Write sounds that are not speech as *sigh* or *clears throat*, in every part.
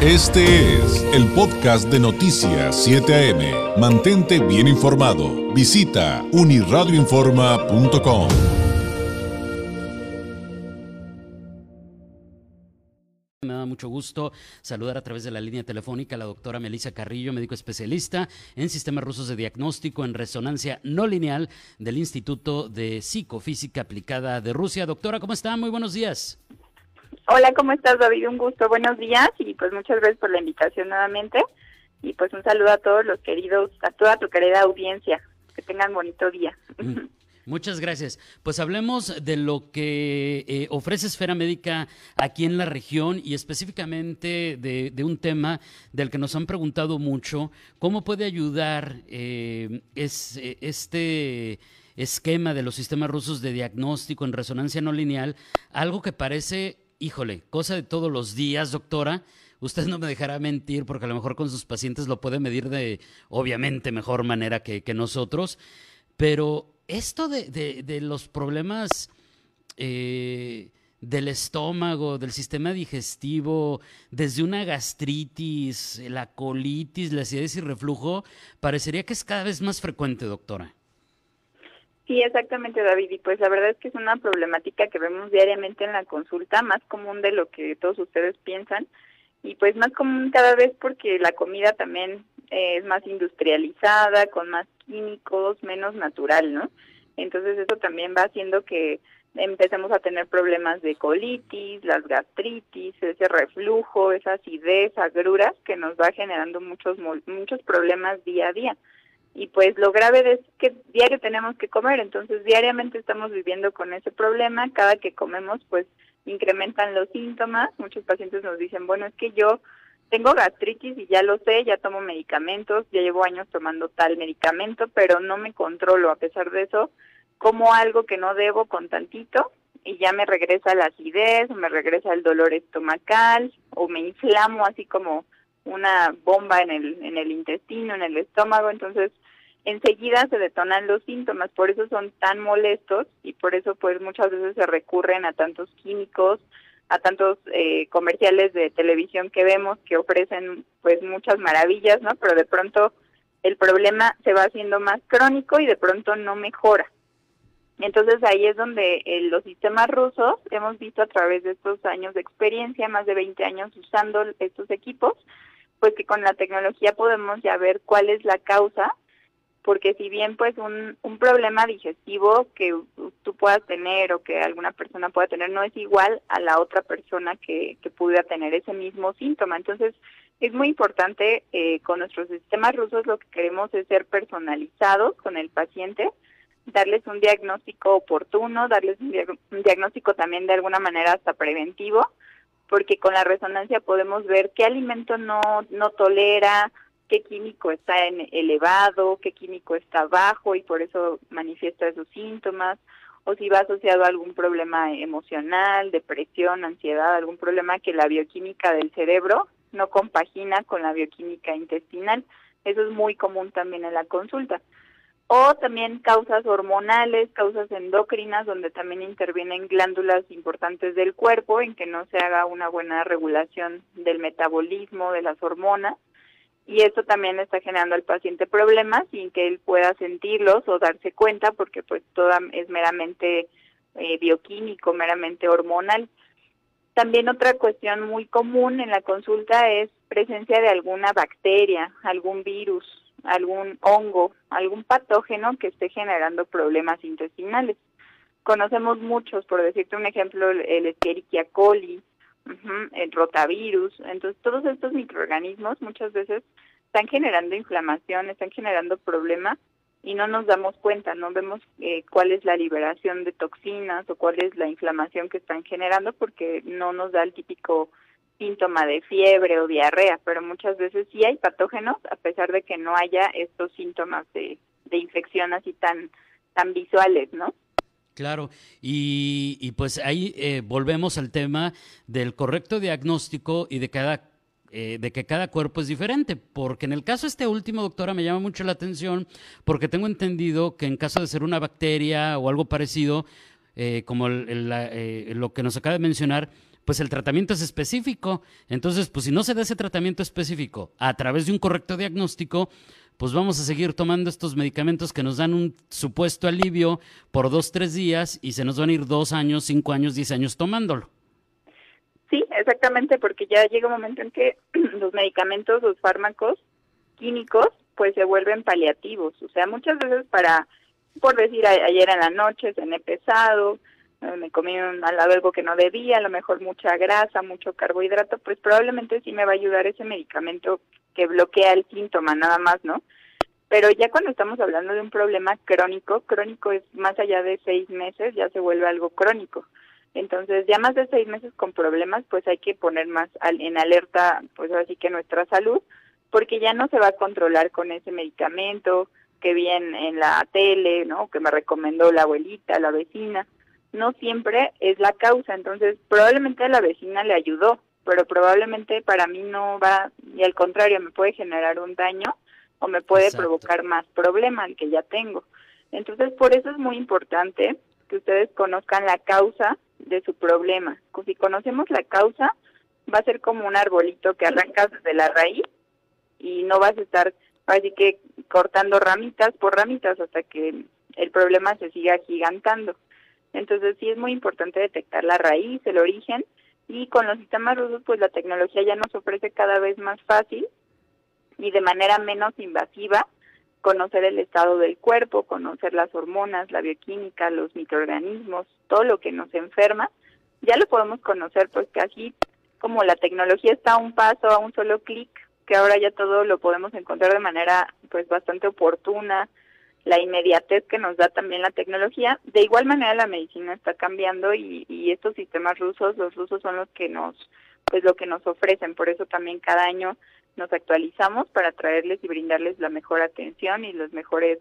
Este es el podcast de Noticias 7 AM. Mantente bien informado. Visita uniradioinforma.com. Me da mucho gusto saludar a través de la línea telefónica a la doctora Melissa Carrillo, médico especialista en sistemas rusos de diagnóstico en resonancia no lineal del Instituto de Psicofísica Aplicada de Rusia. Doctora, ¿cómo está? Muy buenos días. Hola, ¿cómo estás David? Un gusto, buenos días y pues muchas gracias por la invitación nuevamente y pues un saludo a todos los queridos, a toda tu querida audiencia. Que tengan bonito día. Mm, *laughs* muchas gracias. Pues hablemos de lo que eh, ofrece Esfera Médica aquí en la región y específicamente de, un tema del que nos han preguntado mucho. ¿Cómo puede ayudar eh, es, este esquema de los sistemas rusos de diagnóstico en resonancia no lineal? Algo que parece híjole, cosa de todos los días, doctora. Usted no me dejará mentir porque a lo mejor con sus pacientes lo puede medir de, obviamente, mejor manera que, nosotros. Pero esto de, los problemas eh, del estómago, del sistema digestivo, desde una gastritis, la colitis, la acidez y reflujo, parecería que es cada vez más frecuente, doctora. Sí, exactamente, David. Y pues la verdad es que es una problemática que vemos diariamente en la consulta, más común de lo que todos ustedes piensan. Y pues más común cada vez porque la comida también es más industrializada, con más químicos, menos natural, ¿no? Entonces eso también va haciendo que empecemos a tener problemas de colitis, las gastritis, ese reflujo, esa acidez, agruras que nos va generando muchos muchos problemas día a día y pues lo grave es que diario tenemos que comer, entonces diariamente estamos viviendo con ese problema, cada que comemos pues incrementan los síntomas, muchos pacientes nos dicen, bueno, es que yo tengo gastritis y ya lo sé, ya tomo medicamentos, ya llevo años tomando tal medicamento, pero no me controlo, a pesar de eso, como algo que no debo con tantito y ya me regresa la acidez, o me regresa el dolor estomacal, o me inflamo así como una bomba en el, en el intestino, en el estómago, entonces enseguida se detonan los síntomas, por eso son tan molestos y por eso pues muchas veces se recurren a tantos químicos, a tantos eh, comerciales de televisión que vemos que ofrecen pues muchas maravillas, ¿no? Pero de pronto el problema se va haciendo más crónico y de pronto no mejora. Entonces ahí es donde eh, los sistemas rusos hemos visto a través de estos años de experiencia, más de 20 años usando estos equipos, pues que con la tecnología podemos ya ver cuál es la causa porque si bien pues un, un problema digestivo que tú puedas tener o que alguna persona pueda tener no es igual a la otra persona que, que pudiera tener ese mismo síntoma. Entonces es muy importante eh, con nuestros sistemas rusos lo que queremos es ser personalizados con el paciente, darles un diagnóstico oportuno, darles un, un diagnóstico también de alguna manera hasta preventivo, porque con la resonancia podemos ver qué alimento no, no tolera, qué químico está en elevado, qué químico está bajo y por eso manifiesta esos síntomas, o si va asociado a algún problema emocional, depresión, ansiedad, algún problema que la bioquímica del cerebro no compagina con la bioquímica intestinal. Eso es muy común también en la consulta. O también causas hormonales, causas endocrinas, donde también intervienen glándulas importantes del cuerpo en que no se haga una buena regulación del metabolismo, de las hormonas y esto también está generando al paciente problemas sin que él pueda sentirlos o darse cuenta porque pues todo es meramente eh, bioquímico, meramente hormonal. También otra cuestión muy común en la consulta es presencia de alguna bacteria, algún virus, algún hongo, algún patógeno que esté generando problemas intestinales. Conocemos muchos, por decirte un ejemplo, el Escherichia coli, el rotavirus. Entonces, todos estos microorganismos muchas veces están generando inflamación, están generando problemas y no nos damos cuenta, no vemos eh, cuál es la liberación de toxinas o cuál es la inflamación que están generando porque no nos da el típico síntoma de fiebre o diarrea, pero muchas veces sí hay patógenos a pesar de que no haya estos síntomas de, de infección así tan, tan visuales, ¿no? Claro, y, pues ahí eh, volvemos al tema del correcto diagnóstico y de cada eh, de que cada cuerpo es diferente, porque en el caso este último, doctora, me llama mucho la atención, porque tengo entendido que en caso de ser una bacteria o algo parecido, eh, como lo que nos acaba de mencionar, pues el tratamiento es específico. Entonces, pues si no se da ese tratamiento específico a través de un correcto diagnóstico, pues vamos a seguir tomando estos medicamentos que nos dan un supuesto alivio por dos, tres días y se nos van a ir dos años, cinco años, diez años tomándolo. Sí, exactamente, porque ya llega un momento en que *clears throat* los medicamentos, los fármacos químicos, pues se vuelven paliativos. O sea, muchas veces para, por decir, ayer en la noche cené pesado, me comí un, algo que no debía, a lo mejor mucha grasa, mucho carbohidrato, pues probablemente sí me va a ayudar ese medicamento que bloquea el síntoma nada más, ¿no? Pero ya cuando estamos hablando de un problema crónico, crónico es más allá de seis meses, ya se vuelve algo crónico. Entonces, ya más de seis meses con problemas, pues hay que poner más en alerta, pues así que nuestra salud, porque ya no se va a controlar con ese medicamento que vi en, la tele, ¿no? Que me recomendó la abuelita, la vecina. No siempre es la causa, entonces probablemente la vecina le ayudó, pero probablemente para mí no va, y al contrario, me puede generar un daño o me puede provocar más problema al que ya tengo. Entonces, por eso es muy importante que ustedes conozcan la causa de su problema. Si conocemos la causa, va a ser como un arbolito que arrancas desde la raíz y no vas a estar así que cortando ramitas por ramitas hasta que el problema se siga gigantando. Entonces sí es muy importante detectar la raíz, el origen y con los sistemas rusos, pues la tecnología ya nos ofrece cada vez más fácil y de manera menos invasiva conocer el estado del cuerpo, conocer las hormonas, la bioquímica, los microorganismos, todo lo que nos enferma, ya lo podemos conocer pues casi como la tecnología está a un paso, a un solo clic, que ahora ya todo lo podemos encontrar de manera pues bastante oportuna, la inmediatez que nos da también la tecnología. De igual manera la medicina está cambiando y, y estos sistemas rusos, los rusos son los que nos, pues lo que nos ofrecen. Por eso también cada año nos actualizamos para traerles y brindarles la mejor atención y los mejores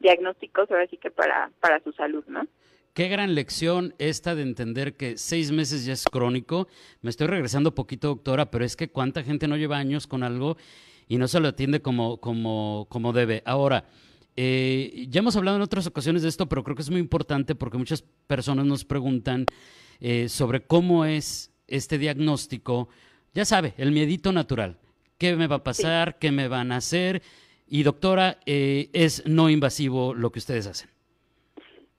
diagnósticos ahora sí que para, para su salud, ¿no? Qué gran lección esta de entender que seis meses ya es crónico. Me estoy regresando poquito, doctora, pero es que cuánta gente no lleva años con algo y no se lo atiende como, como, como debe. Ahora, eh, ya hemos hablado en otras ocasiones de esto, pero creo que es muy importante porque muchas personas nos preguntan eh, sobre cómo es este diagnóstico. Ya sabe, el miedito natural. ¿Qué me va a pasar? ¿Qué me van a hacer? Y doctora, eh, es no invasivo lo que ustedes hacen.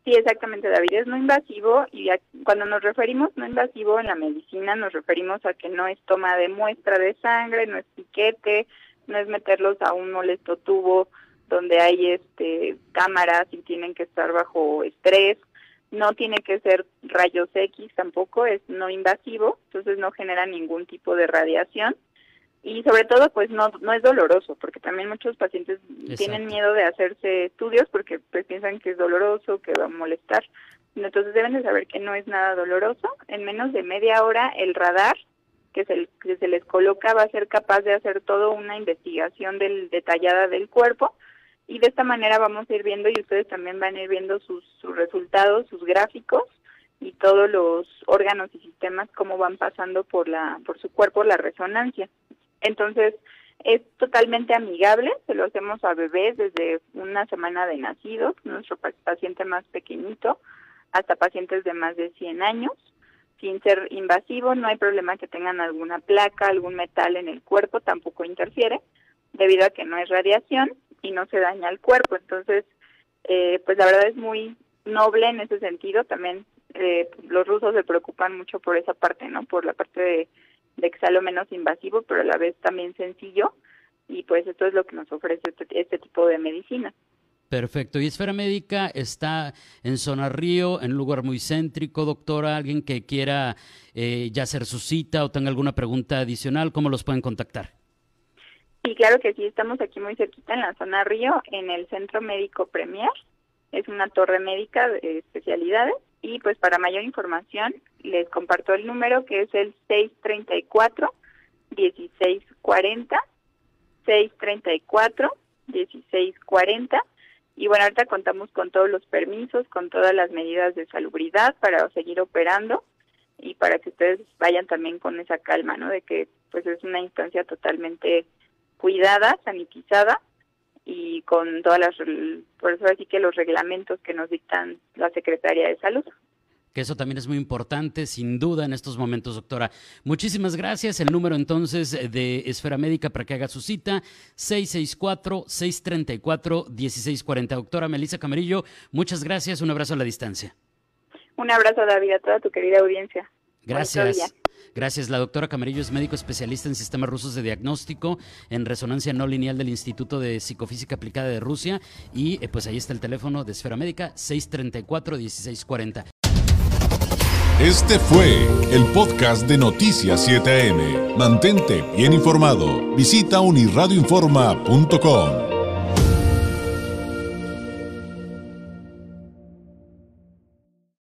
Sí, exactamente, David. Es no invasivo y cuando nos referimos no invasivo en la medicina nos referimos a que no es toma de muestra de sangre, no es piquete, no es meterlos a un molesto tubo donde hay este cámaras y tienen que estar bajo estrés, no tiene que ser rayos X tampoco, es no invasivo, entonces no genera ningún tipo de radiación y sobre todo pues no no es doloroso porque también muchos pacientes tienen miedo de hacerse estudios porque pues piensan que es doloroso, que va a molestar. Entonces deben de saber que no es nada doloroso. En menos de media hora el radar que se, que se les coloca va a ser capaz de hacer toda una investigación del, detallada del cuerpo y de esta manera vamos a ir viendo y ustedes también van a ir viendo sus, sus resultados, sus gráficos y todos los órganos y sistemas cómo van pasando por la por su cuerpo la resonancia. Entonces, es totalmente amigable, se lo hacemos a bebés desde una semana de nacidos, nuestro paciente más pequeñito, hasta pacientes de más de 100 años, sin ser invasivo, no hay problema que tengan alguna placa, algún metal en el cuerpo, tampoco interfiere, debido a que no es radiación y no se daña el cuerpo. Entonces, eh, pues la verdad es muy noble en ese sentido. También eh, los rusos se preocupan mucho por esa parte, ¿no? Por la parte de, que sea lo menos invasivo, pero a la vez también sencillo. Y pues esto es lo que nos ofrece este, este tipo de medicina. Perfecto. Y Esfera Médica está en Zona Río, en un lugar muy céntrico, doctora. Alguien que quiera eh, ya hacer su cita o tenga alguna pregunta adicional, ¿cómo los pueden contactar? Sí, claro que sí, estamos aquí muy cerquita en la zona Río, en el Centro Médico Premier. Es una torre médica de especialidades y pues para mayor información les comparto el número que es el 634 1640 634 1640 y bueno, ahorita contamos con todos los permisos, con todas las medidas de salubridad para seguir operando y para que ustedes vayan también con esa calma, ¿no? De que pues es una instancia totalmente cuidada, sanitizada y con todas las, por eso así que los reglamentos que nos dictan la Secretaría de Salud. que eso también es muy importante, sin duda, en estos momentos, doctora. Muchísimas gracias. El número entonces de Esfera Médica para que haga su cita, 664-634-1640. Doctora Melissa Camarillo, muchas gracias. Un abrazo a la distancia. Un abrazo, David, a toda tu querida audiencia. Gracias. Gracias. La doctora Camarillo es médico especialista en sistemas rusos de diagnóstico en resonancia no lineal del Instituto de Psicofísica Aplicada de Rusia. Y eh, pues ahí está el teléfono de Esfera Médica, 634-1640. Este fue el podcast de Noticias 7am. Mantente bien informado. Visita unirradioinforma.com.